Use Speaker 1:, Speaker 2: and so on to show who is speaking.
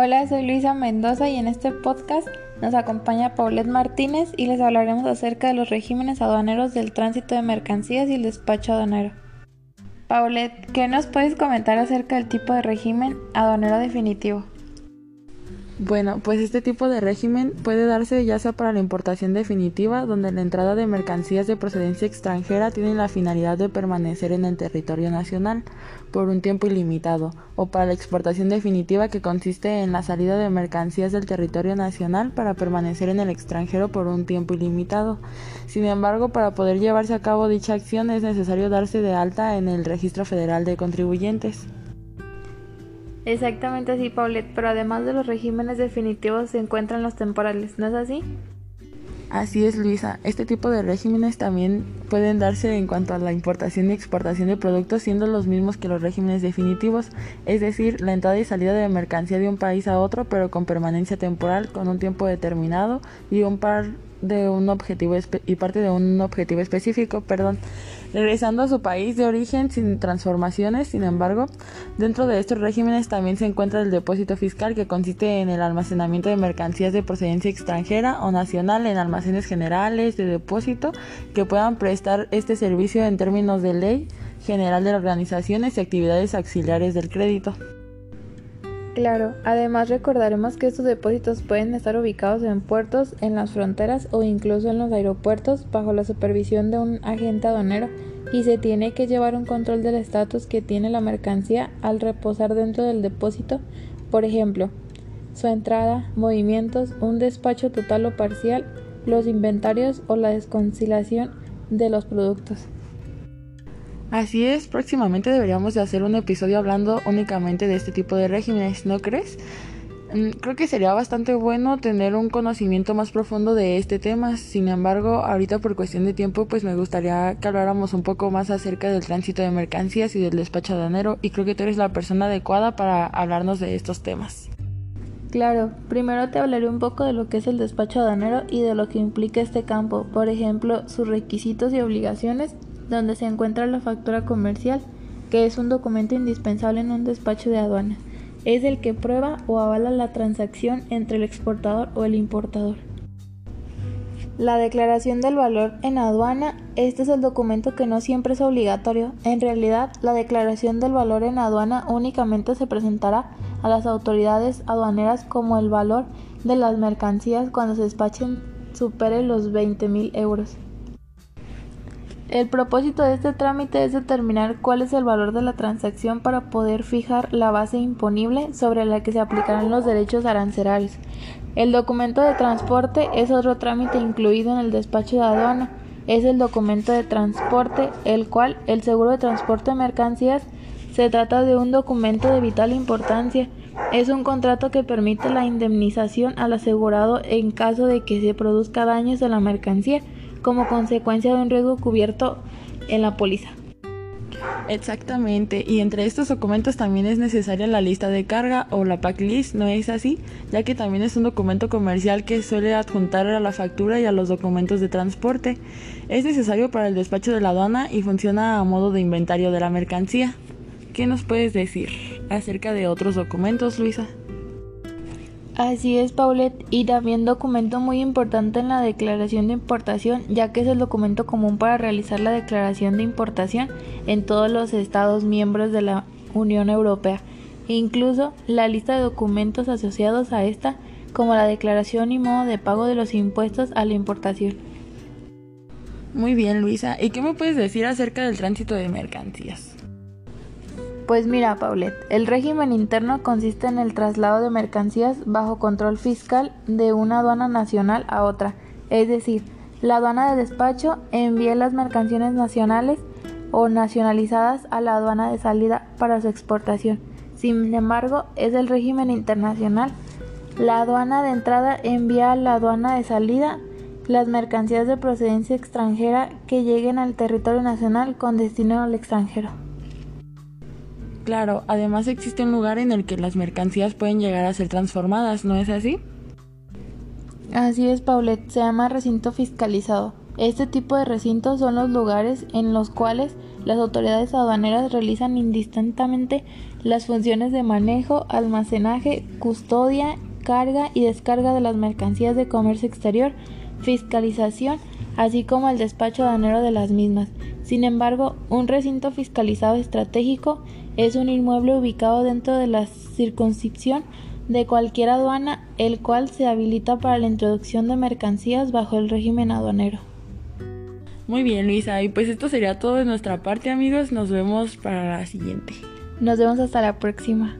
Speaker 1: Hola, soy Luisa Mendoza y en este podcast nos acompaña Paulette Martínez y les hablaremos acerca de los regímenes aduaneros del tránsito de mercancías y el despacho aduanero. Paulette, ¿qué nos puedes comentar acerca del tipo de régimen aduanero definitivo?
Speaker 2: Bueno, pues este tipo de régimen puede darse ya sea para la importación definitiva, donde la entrada de mercancías de procedencia extranjera tiene la finalidad de permanecer en el territorio nacional por un tiempo ilimitado, o para la exportación definitiva que consiste en la salida de mercancías del territorio nacional para permanecer en el extranjero por un tiempo ilimitado. Sin embargo, para poder llevarse a cabo dicha acción es necesario darse de alta en el Registro Federal de Contribuyentes.
Speaker 1: Exactamente así, Paulette, pero además de los regímenes definitivos se encuentran los temporales, ¿no es así?
Speaker 2: Así es, Luisa. Este tipo de regímenes también pueden darse en cuanto a la importación y exportación de productos, siendo los mismos que los regímenes definitivos, es decir, la entrada y salida de mercancía de un país a otro, pero con permanencia temporal, con un tiempo determinado y un par de un objetivo y parte de un objetivo específico, perdón, regresando a su país de origen sin transformaciones. Sin embargo, dentro de estos regímenes también se encuentra el depósito fiscal que consiste en el almacenamiento de mercancías de procedencia extranjera o nacional en almacenes generales de depósito que puedan prestar este servicio en términos de ley general de organizaciones y actividades auxiliares del crédito.
Speaker 1: Claro, además recordaremos que estos depósitos pueden estar ubicados en puertos, en las fronteras o incluso en los aeropuertos bajo la supervisión de un agente aduanero y se tiene que llevar un control del estatus que tiene la mercancía al reposar dentro del depósito, por ejemplo, su entrada, movimientos, un despacho total o parcial, los inventarios o la desconciliación de los productos.
Speaker 2: Así es, próximamente deberíamos de hacer un episodio hablando únicamente de este tipo de regímenes, ¿no crees? Mm, creo que sería bastante bueno tener un conocimiento más profundo de este tema. Sin embargo, ahorita por cuestión de tiempo, pues me gustaría que habláramos un poco más acerca del tránsito de mercancías y del despacho aduanero y creo que tú eres la persona adecuada para hablarnos de estos temas.
Speaker 1: Claro, primero te hablaré un poco de lo que es el despacho aduanero y de lo que implica este campo, por ejemplo, sus requisitos y obligaciones donde se encuentra la factura comercial, que es un documento indispensable en un despacho de aduana. Es el que prueba o avala la transacción entre el exportador o el importador. La declaración del valor en aduana, este es el documento que no siempre es obligatorio. En realidad, la declaración del valor en aduana únicamente se presentará a las autoridades aduaneras como el valor de las mercancías cuando se despachen supere los 20.000 euros. El propósito de este trámite es determinar cuál es el valor de la transacción para poder fijar la base imponible sobre la que se aplicarán los derechos arancelarios. El documento de transporte es otro trámite incluido en el despacho de aduana. Es el documento de transporte, el cual el seguro de transporte de mercancías se trata de un documento de vital importancia. Es un contrato que permite la indemnización al asegurado en caso de que se produzca daños en la mercancía como consecuencia de un riesgo cubierto en la póliza.
Speaker 2: Exactamente, y entre estos documentos también es necesaria la lista de carga o la list, ¿no es así? Ya que también es un documento comercial que suele adjuntar a la factura y a los documentos de transporte. Es necesario para el despacho de la aduana y funciona a modo de inventario de la mercancía. ¿Qué nos puedes decir acerca de otros documentos, Luisa?
Speaker 1: Así es, Paulette, y también documento muy importante en la declaración de importación, ya que es el documento común para realizar la declaración de importación en todos los Estados miembros de la Unión Europea, e incluso la lista de documentos asociados a esta, como la declaración y modo de pago de los impuestos a la importación.
Speaker 2: Muy bien, Luisa, ¿y qué me puedes decir acerca del tránsito de mercancías?
Speaker 1: Pues mira, Paulette, el régimen interno consiste en el traslado de mercancías bajo control fiscal de una aduana nacional a otra, es decir, la aduana de despacho envía las mercancías nacionales o nacionalizadas a la aduana de salida para su exportación. Sin embargo, es el régimen internacional. La aduana de entrada envía a la aduana de salida las mercancías de procedencia extranjera que lleguen al territorio nacional con destino al extranjero.
Speaker 2: Claro, además existe un lugar en el que las mercancías pueden llegar a ser transformadas, ¿no es así?
Speaker 1: Así es, Paulette, se llama recinto fiscalizado. Este tipo de recintos son los lugares en los cuales las autoridades aduaneras realizan indistintamente las funciones de manejo, almacenaje, custodia, carga y descarga de las mercancías de comercio exterior, fiscalización, así como el despacho aduanero de las mismas. Sin embargo, un recinto fiscalizado estratégico es un inmueble ubicado dentro de la circunscripción de cualquier aduana, el cual se habilita para la introducción de mercancías bajo el régimen aduanero.
Speaker 2: Muy bien, Luisa, y pues esto sería todo de nuestra parte, amigos. Nos vemos para la siguiente.
Speaker 1: Nos vemos hasta la próxima.